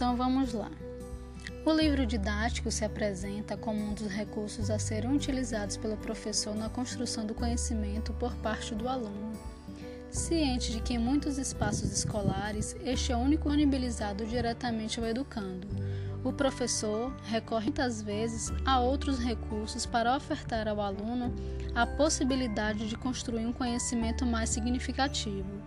Então vamos lá. O livro didático se apresenta como um dos recursos a serem utilizados pelo professor na construção do conhecimento por parte do aluno. Ciente de que em muitos espaços escolares este é uniformizado diretamente ao educando, o professor recorre muitas vezes a outros recursos para ofertar ao aluno a possibilidade de construir um conhecimento mais significativo.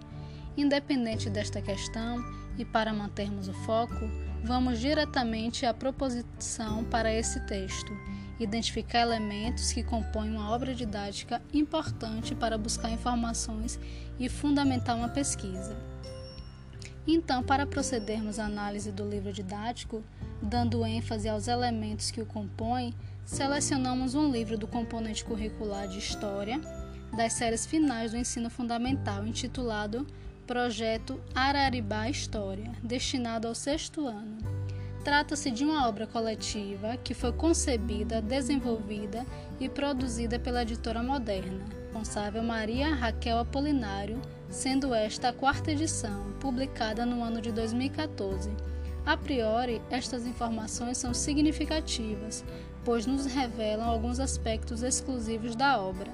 Independente desta questão, e para mantermos o foco, vamos diretamente à proposição para esse texto, identificar elementos que compõem uma obra didática importante para buscar informações e fundamentar uma pesquisa. Então, para procedermos à análise do livro didático, dando ênfase aos elementos que o compõem, selecionamos um livro do componente curricular de História das séries finais do ensino fundamental, intitulado Projeto Araribá História, destinado ao sexto ano. Trata-se de uma obra coletiva que foi concebida, desenvolvida e produzida pela editora moderna, responsável Maria Raquel Apolinário, sendo esta a quarta edição, publicada no ano de 2014. A priori, estas informações são significativas, pois nos revelam alguns aspectos exclusivos da obra.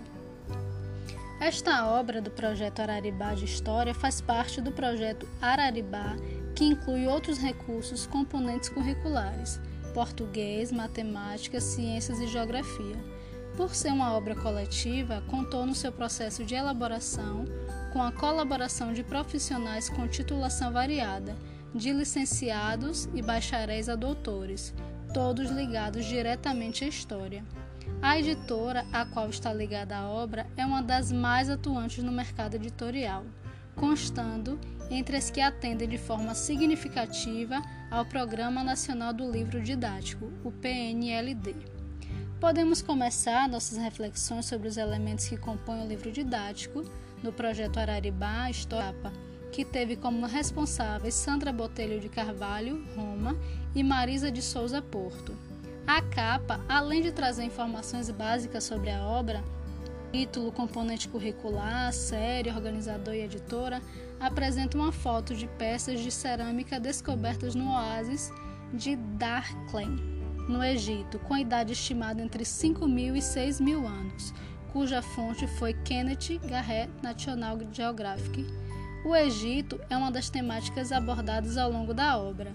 Esta obra do projeto Araribá de História faz parte do projeto Araribá, que inclui outros recursos componentes curriculares: português, matemática, ciências e geografia. Por ser uma obra coletiva, contou no seu processo de elaboração com a colaboração de profissionais com titulação variada, de licenciados e bacharéis a doutores, todos ligados diretamente à história. A editora a qual está ligada a obra é uma das mais atuantes no mercado editorial, constando entre as que atendem de forma significativa ao Programa Nacional do Livro Didático, o PNLD. Podemos começar nossas reflexões sobre os elementos que compõem o livro didático no projeto Araribá História, que teve como responsáveis Sandra Botelho de Carvalho, Roma, e Marisa de Souza Porto. A capa, além de trazer informações básicas sobre a obra, título, componente curricular, série, organizador e editora, apresenta uma foto de peças de cerâmica descobertas no oásis de Darklen, no Egito, com idade estimada entre 5 mil e 6 mil anos, cuja fonte foi Kenneth Garrett National Geographic. O Egito é uma das temáticas abordadas ao longo da obra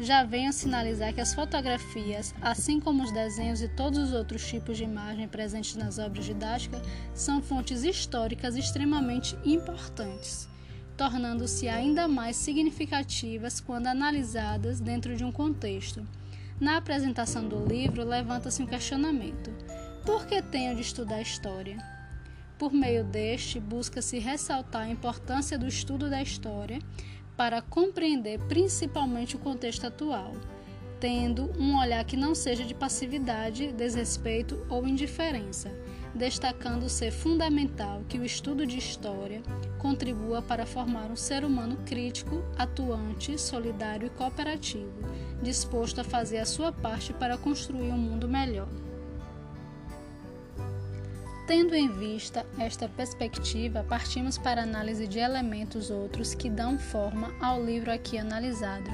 já venho sinalizar que as fotografias, assim como os desenhos e todos os outros tipos de imagem presentes nas obras didáticas, são fontes históricas extremamente importantes, tornando-se ainda mais significativas quando analisadas dentro de um contexto. Na apresentação do livro, levanta-se um questionamento: por que tenho de estudar história? Por meio deste, busca-se ressaltar a importância do estudo da história para compreender principalmente o contexto atual, tendo um olhar que não seja de passividade, desrespeito ou indiferença, destacando ser fundamental que o estudo de história contribua para formar um ser humano crítico, atuante, solidário e cooperativo, disposto a fazer a sua parte para construir um mundo melhor. Tendo em vista esta perspectiva, partimos para a análise de elementos outros que dão forma ao livro aqui analisado.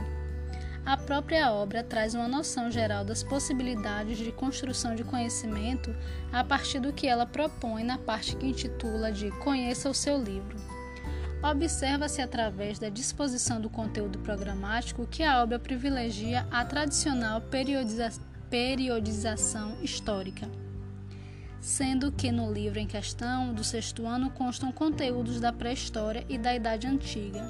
A própria obra traz uma noção geral das possibilidades de construção de conhecimento a partir do que ela propõe na parte que intitula de Conheça o seu livro. Observa-se através da disposição do conteúdo programático que a obra privilegia a tradicional periodiza periodização histórica sendo que no livro em questão, do sexto ano, constam conteúdos da pré-história e da Idade Antiga.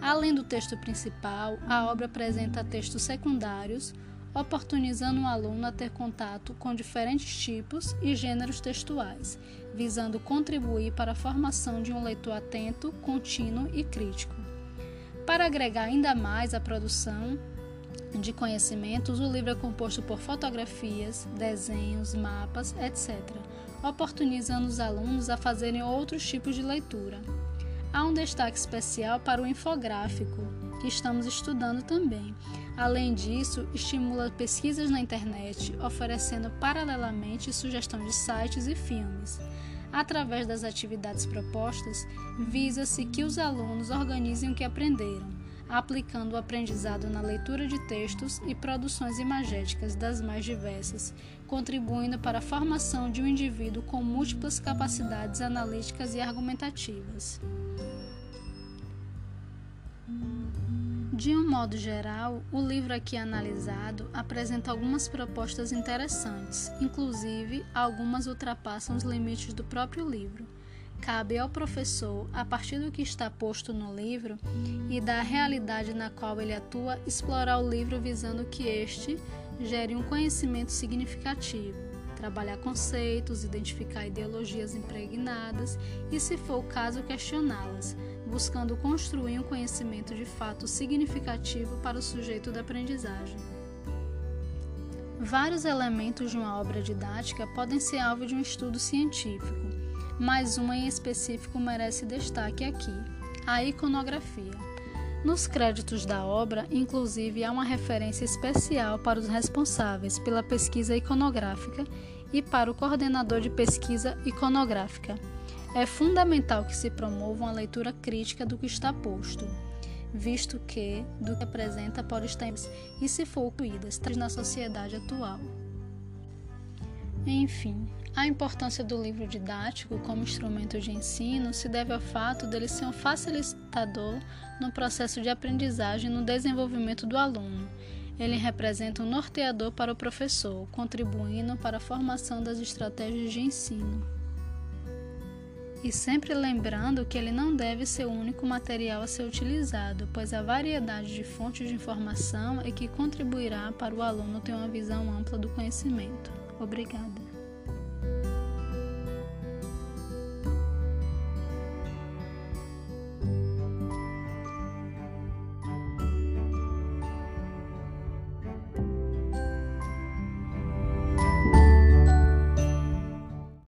Além do texto principal, a obra apresenta textos secundários, oportunizando o aluno a ter contato com diferentes tipos e gêneros textuais, visando contribuir para a formação de um leitor atento, contínuo e crítico. Para agregar ainda mais à produção, de conhecimentos, o livro é composto por fotografias, desenhos, mapas, etc., oportunizando os alunos a fazerem outros tipos de leitura. Há um destaque especial para o infográfico, que estamos estudando também. Além disso, estimula pesquisas na internet, oferecendo paralelamente sugestão de sites e filmes. Através das atividades propostas, visa-se que os alunos organizem o que aprenderam, aplicando o aprendizado na leitura de textos e produções imagéticas das mais diversas, contribuindo para a formação de um indivíduo com múltiplas capacidades analíticas e argumentativas. De um modo geral, o livro aqui analisado apresenta algumas propostas interessantes, inclusive algumas ultrapassam os limites do próprio livro. Cabe ao professor, a partir do que está posto no livro e da realidade na qual ele atua, explorar o livro visando que este gere um conhecimento significativo, trabalhar conceitos, identificar ideologias impregnadas e, se for o caso, questioná-las buscando construir um conhecimento de fato significativo para o sujeito da aprendizagem. Vários elementos de uma obra didática podem ser alvo de um estudo científico, mas uma em específico merece destaque aqui: a iconografia. Nos créditos da obra, inclusive, há uma referência especial para os responsáveis pela pesquisa iconográfica e para o coordenador de pesquisa iconográfica é fundamental que se promova uma leitura crítica do que está posto, visto que do que apresenta pode estar e se for incluídas na sociedade atual. Enfim, a importância do livro didático como instrumento de ensino se deve ao fato dele ser um facilitador no processo de aprendizagem no desenvolvimento do aluno. Ele representa um norteador para o professor, contribuindo para a formação das estratégias de ensino. E sempre lembrando que ele não deve ser o único material a ser utilizado, pois a variedade de fontes de informação é que contribuirá para o aluno ter uma visão ampla do conhecimento. Obrigada.